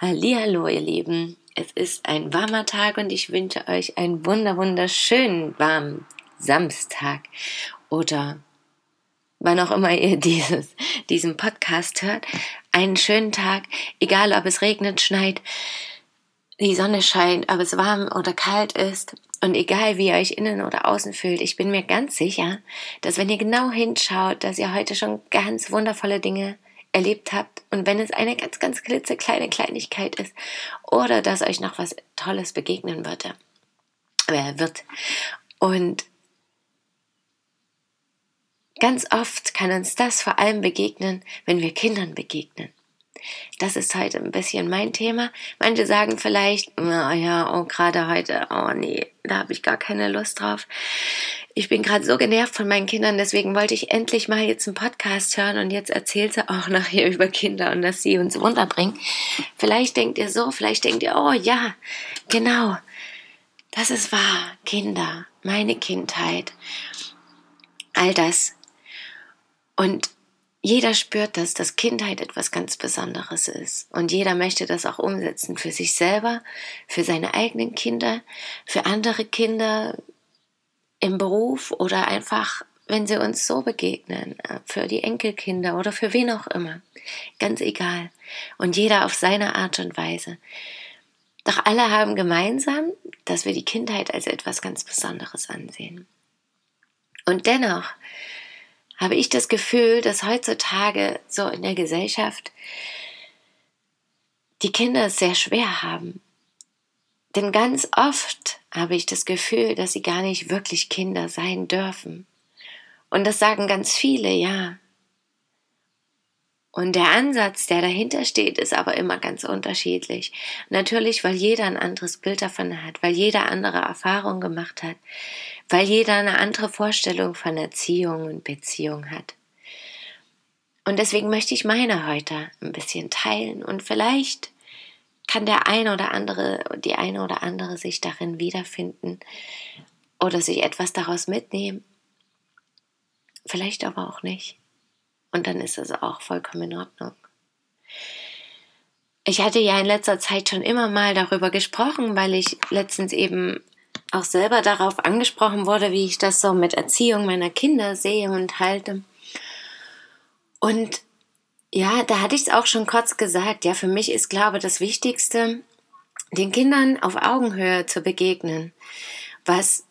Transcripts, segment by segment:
Hallihallo, ihr Lieben. Es ist ein warmer Tag und ich wünsche euch einen wunder wunderschönen warmen Samstag oder wann auch immer ihr dieses, diesen Podcast hört. Einen schönen Tag, egal ob es regnet, schneit, die Sonne scheint, ob es warm oder kalt ist. Und egal wie ihr euch innen oder außen fühlt, ich bin mir ganz sicher, dass wenn ihr genau hinschaut, dass ihr heute schon ganz wundervolle Dinge erlebt habt und wenn es eine ganz, ganz klitzekleine Kleinigkeit ist oder dass euch noch was Tolles begegnen würde, äh, wird. Und ganz oft kann uns das vor allem begegnen, wenn wir Kindern begegnen. Das ist heute ein bisschen mein Thema. Manche sagen vielleicht, oh ja, oh, gerade heute, oh nee, da habe ich gar keine Lust drauf ich bin gerade so genervt von meinen Kindern, deswegen wollte ich endlich mal jetzt einen Podcast hören und jetzt erzählt sie auch nachher über Kinder und dass sie uns Wunder bringen. Vielleicht denkt ihr so, vielleicht denkt ihr, oh ja, genau, das ist wahr, Kinder, meine Kindheit, all das. Und jeder spürt das, dass Kindheit etwas ganz Besonderes ist. Und jeder möchte das auch umsetzen für sich selber, für seine eigenen Kinder, für andere Kinder, im Beruf oder einfach, wenn sie uns so begegnen, äh, für die Enkelkinder oder für wen auch immer. Ganz egal. Und jeder auf seine Art und Weise. Doch alle haben gemeinsam, dass wir die Kindheit als etwas ganz Besonderes ansehen. Und dennoch habe ich das Gefühl, dass heutzutage so in der Gesellschaft die Kinder es sehr schwer haben. Denn ganz oft habe ich das Gefühl, dass sie gar nicht wirklich Kinder sein dürfen. Und das sagen ganz viele, ja. Und der Ansatz, der dahinter steht, ist aber immer ganz unterschiedlich. Natürlich, weil jeder ein anderes Bild davon hat, weil jeder andere Erfahrungen gemacht hat, weil jeder eine andere Vorstellung von Erziehung und Beziehung hat. Und deswegen möchte ich meine heute ein bisschen teilen und vielleicht kann der eine oder andere, die eine oder andere sich darin wiederfinden oder sich etwas daraus mitnehmen. Vielleicht aber auch nicht. Und dann ist es auch vollkommen in Ordnung. Ich hatte ja in letzter Zeit schon immer mal darüber gesprochen, weil ich letztens eben auch selber darauf angesprochen wurde, wie ich das so mit Erziehung meiner Kinder sehe und halte. Und ja, da hatte ich es auch schon kurz gesagt. Ja, für mich ist, glaube ich, das Wichtigste, den Kindern auf Augenhöhe zu begegnen. Was,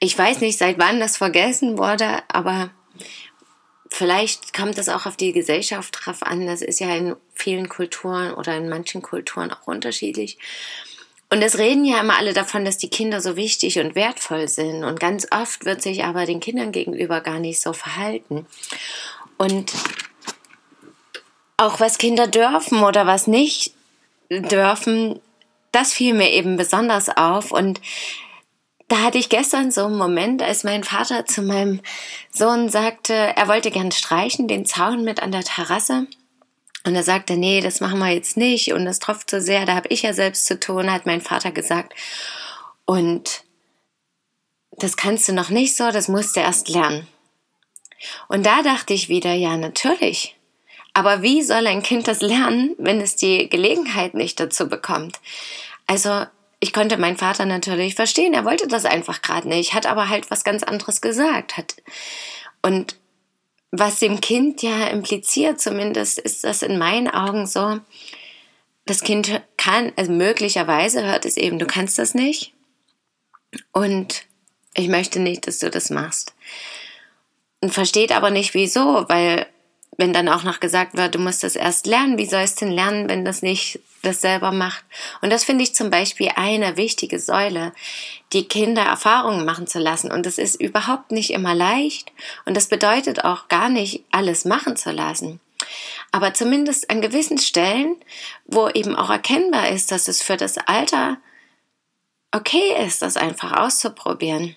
ich weiß nicht, seit wann das vergessen wurde, aber vielleicht kommt das auch auf die Gesellschaft drauf an. Das ist ja in vielen Kulturen oder in manchen Kulturen auch unterschiedlich. Und es reden ja immer alle davon, dass die Kinder so wichtig und wertvoll sind. Und ganz oft wird sich aber den Kindern gegenüber gar nicht so verhalten. Und auch was Kinder dürfen oder was nicht dürfen, das fiel mir eben besonders auf. Und da hatte ich gestern so einen Moment, als mein Vater zu meinem Sohn sagte, er wollte gern streichen, den Zaun mit an der Terrasse. Und er sagte, nee, das machen wir jetzt nicht und das tropft so sehr, da habe ich ja selbst zu tun, hat mein Vater gesagt. Und das kannst du noch nicht so, das musst du erst lernen. Und da dachte ich wieder, ja, natürlich. Aber wie soll ein Kind das lernen, wenn es die Gelegenheit nicht dazu bekommt? Also ich konnte meinen Vater natürlich verstehen, er wollte das einfach gerade nicht, hat aber halt was ganz anderes gesagt. Hat. Und was dem Kind ja impliziert, zumindest ist das in meinen Augen so, das Kind kann, also möglicherweise hört es eben, du kannst das nicht. Und ich möchte nicht, dass du das machst. Und versteht aber nicht wieso, weil wenn dann auch noch gesagt wird, du musst das erst lernen, wie soll es denn lernen, wenn das nicht das selber macht? Und das finde ich zum Beispiel eine wichtige Säule, die Kinder Erfahrungen machen zu lassen. Und das ist überhaupt nicht immer leicht. Und das bedeutet auch gar nicht, alles machen zu lassen. Aber zumindest an gewissen Stellen, wo eben auch erkennbar ist, dass es für das Alter okay ist, das einfach auszuprobieren.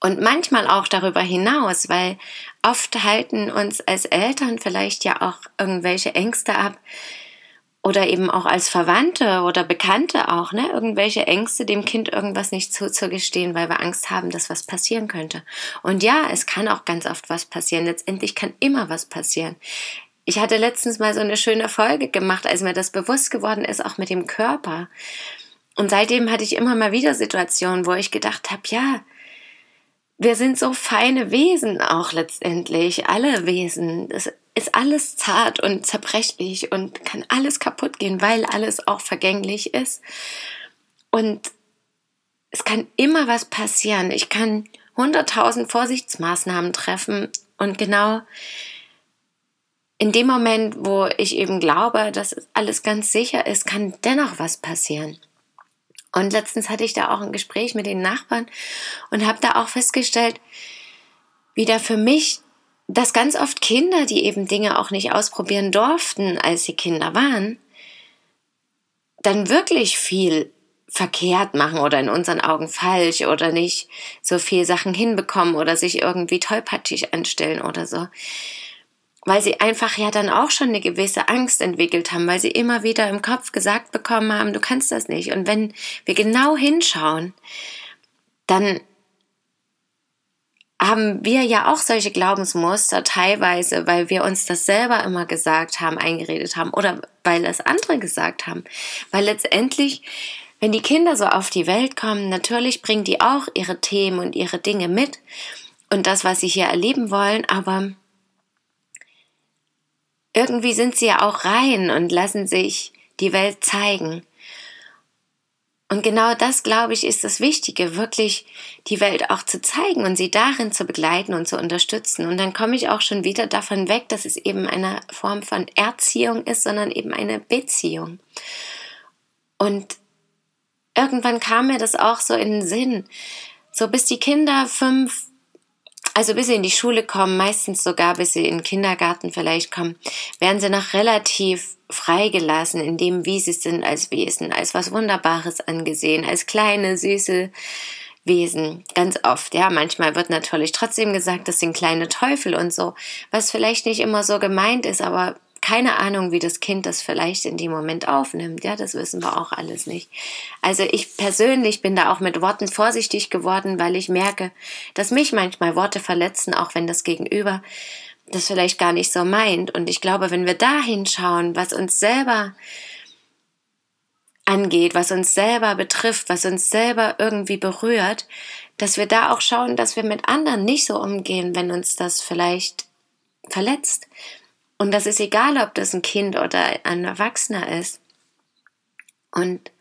Und manchmal auch darüber hinaus, weil oft halten uns als Eltern vielleicht ja auch irgendwelche Ängste ab, oder eben auch als Verwandte oder Bekannte auch, ne, irgendwelche Ängste, dem Kind irgendwas nicht zuzugestehen, weil wir Angst haben, dass was passieren könnte. Und ja, es kann auch ganz oft was passieren. Letztendlich kann immer was passieren. Ich hatte letztens mal so eine schöne Folge gemacht, als mir das bewusst geworden ist, auch mit dem Körper. Und seitdem hatte ich immer mal wieder Situationen, wo ich gedacht habe, ja, wir sind so feine Wesen auch letztendlich, alle Wesen. Das ist alles zart und zerbrechlich und kann alles kaputt gehen, weil alles auch vergänglich ist. Und es kann immer was passieren. Ich kann hunderttausend Vorsichtsmaßnahmen treffen und genau in dem Moment, wo ich eben glaube, dass alles ganz sicher ist, kann dennoch was passieren. Und letztens hatte ich da auch ein Gespräch mit den Nachbarn und habe da auch festgestellt, wie da für mich, dass ganz oft Kinder, die eben Dinge auch nicht ausprobieren durften, als sie Kinder waren, dann wirklich viel verkehrt machen oder in unseren Augen falsch oder nicht so viel Sachen hinbekommen oder sich irgendwie tollpatschig anstellen oder so weil sie einfach ja dann auch schon eine gewisse Angst entwickelt haben, weil sie immer wieder im Kopf gesagt bekommen haben, du kannst das nicht. Und wenn wir genau hinschauen, dann haben wir ja auch solche Glaubensmuster teilweise, weil wir uns das selber immer gesagt haben, eingeredet haben oder weil es andere gesagt haben. Weil letztendlich, wenn die Kinder so auf die Welt kommen, natürlich bringen die auch ihre Themen und ihre Dinge mit und das, was sie hier erleben wollen, aber irgendwie sind sie ja auch rein und lassen sich die Welt zeigen. Und genau das, glaube ich, ist das Wichtige, wirklich die Welt auch zu zeigen und sie darin zu begleiten und zu unterstützen. Und dann komme ich auch schon wieder davon weg, dass es eben eine Form von Erziehung ist, sondern eben eine Beziehung. Und irgendwann kam mir das auch so in den Sinn. So bis die Kinder fünf, also bis sie in die Schule kommen, meistens sogar bis sie in den Kindergarten vielleicht kommen, werden sie noch relativ freigelassen in dem, wie sie sind als Wesen, als was Wunderbares angesehen, als kleine, süße Wesen. Ganz oft, ja. Manchmal wird natürlich trotzdem gesagt, das sind kleine Teufel und so, was vielleicht nicht immer so gemeint ist, aber keine Ahnung, wie das Kind das vielleicht in dem Moment aufnimmt. Ja, das wissen wir auch alles nicht. Also ich persönlich bin da auch mit Worten vorsichtig geworden, weil ich merke, dass mich manchmal Worte verletzen, auch wenn das Gegenüber das vielleicht gar nicht so meint. Und ich glaube, wenn wir da hinschauen, was uns selber angeht, was uns selber betrifft, was uns selber irgendwie berührt, dass wir da auch schauen, dass wir mit anderen nicht so umgehen, wenn uns das vielleicht verletzt. Und das ist egal, ob das ein Kind oder ein Erwachsener ist. Und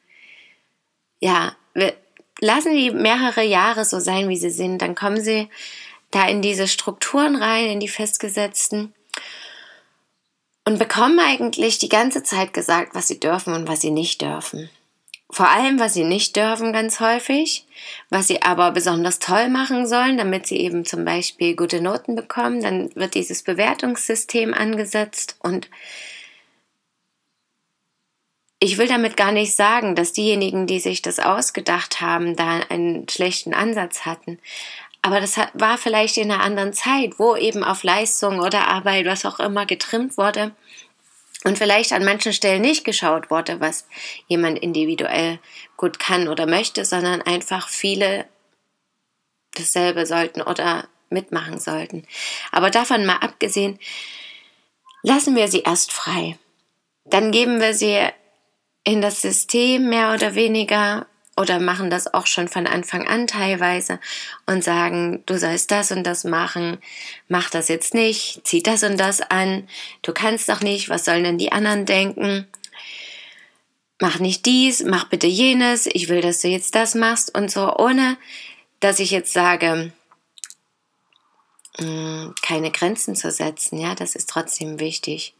ja, wir lassen die mehrere Jahre so sein, wie sie sind. Dann kommen sie da in diese Strukturen rein, in die festgesetzten und bekommen eigentlich die ganze Zeit gesagt, was sie dürfen und was sie nicht dürfen. Vor allem, was sie nicht dürfen, ganz häufig, was sie aber besonders toll machen sollen, damit sie eben zum Beispiel gute Noten bekommen. Dann wird dieses Bewertungssystem angesetzt und ich will damit gar nicht sagen, dass diejenigen, die sich das ausgedacht haben, da einen schlechten Ansatz hatten. Aber das war vielleicht in einer anderen Zeit, wo eben auf Leistung oder Arbeit, was auch immer, getrimmt wurde und vielleicht an manchen Stellen nicht geschaut wurde, was jemand individuell gut kann oder möchte, sondern einfach viele dasselbe sollten oder mitmachen sollten. Aber davon mal abgesehen, lassen wir sie erst frei. Dann geben wir sie in das System mehr oder weniger oder machen das auch schon von Anfang an teilweise und sagen, du sollst das und das machen, mach das jetzt nicht, zieh das und das an, du kannst doch nicht, was sollen denn die anderen denken? Mach nicht dies, mach bitte jenes, ich will, dass du jetzt das machst und so, ohne dass ich jetzt sage, mm, keine Grenzen zu setzen, ja, das ist trotzdem wichtig.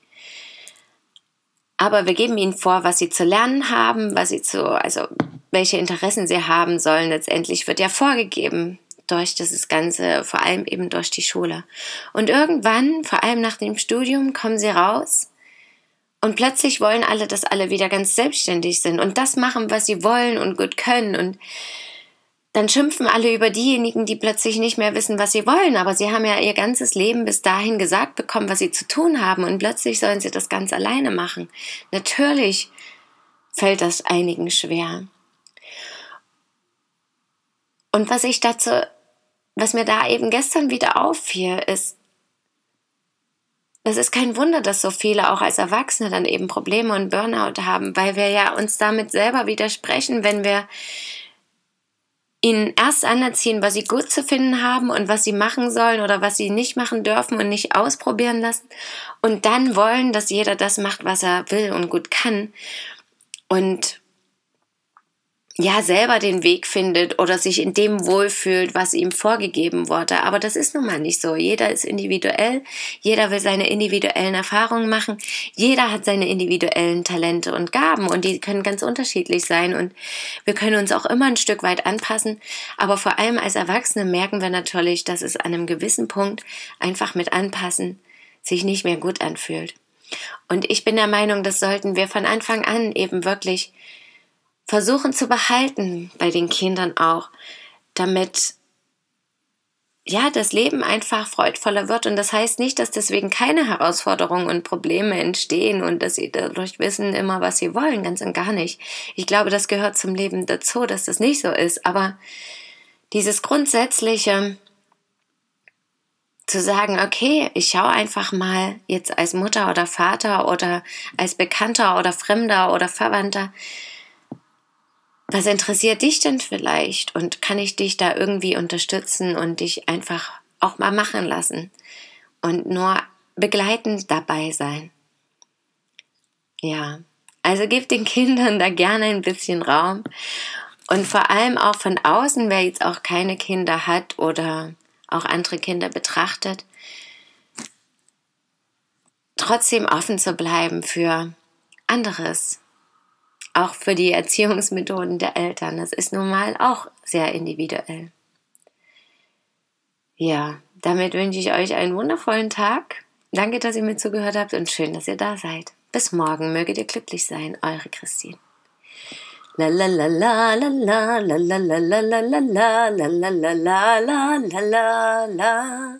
Aber wir geben ihnen vor, was sie zu lernen haben, was sie zu, also welche Interessen sie haben sollen. Letztendlich wird ja vorgegeben, durch dieses Ganze, vor allem eben durch die Schule. Und irgendwann, vor allem nach dem Studium, kommen sie raus und plötzlich wollen alle, dass alle wieder ganz selbstständig sind und das machen, was sie wollen und gut können. Und dann schimpfen alle über diejenigen, die plötzlich nicht mehr wissen, was sie wollen. Aber sie haben ja ihr ganzes Leben bis dahin gesagt bekommen, was sie zu tun haben. Und plötzlich sollen sie das ganz alleine machen. Natürlich fällt das einigen schwer. Und was ich dazu, was mir da eben gestern wieder auffiel, ist, es ist kein Wunder, dass so viele auch als Erwachsene dann eben Probleme und Burnout haben, weil wir ja uns damit selber widersprechen, wenn wir ihnen erst anerziehen, was sie gut zu finden haben und was sie machen sollen oder was sie nicht machen dürfen und nicht ausprobieren lassen. Und dann wollen, dass jeder das macht, was er will und gut kann. Und ja selber den Weg findet oder sich in dem wohlfühlt, was ihm vorgegeben wurde. Aber das ist nun mal nicht so. Jeder ist individuell, jeder will seine individuellen Erfahrungen machen, jeder hat seine individuellen Talente und Gaben und die können ganz unterschiedlich sein und wir können uns auch immer ein Stück weit anpassen. Aber vor allem als Erwachsene merken wir natürlich, dass es an einem gewissen Punkt einfach mit Anpassen sich nicht mehr gut anfühlt. Und ich bin der Meinung, das sollten wir von Anfang an eben wirklich versuchen zu behalten bei den Kindern auch, damit ja, das Leben einfach freudvoller wird. Und das heißt nicht, dass deswegen keine Herausforderungen und Probleme entstehen und dass sie dadurch wissen immer, was sie wollen. Ganz und gar nicht. Ich glaube, das gehört zum Leben dazu, dass das nicht so ist. Aber dieses grundsätzliche, zu sagen, okay, ich schaue einfach mal jetzt als Mutter oder Vater oder als Bekannter oder Fremder oder Verwandter, was interessiert dich denn vielleicht? Und kann ich dich da irgendwie unterstützen und dich einfach auch mal machen lassen? Und nur begleitend dabei sein. Ja, also gib den Kindern da gerne ein bisschen Raum. Und vor allem auch von außen, wer jetzt auch keine Kinder hat oder auch andere Kinder betrachtet, trotzdem offen zu bleiben für anderes, auch für die Erziehungsmethoden der Eltern. Das ist nun mal auch sehr individuell. Ja, damit wünsche ich euch einen wundervollen Tag. Danke, dass ihr mir zugehört habt und schön, dass ihr da seid. Bis morgen, möget ihr glücklich sein, eure Christine. La la la la la la la la la la la la la la la la la la la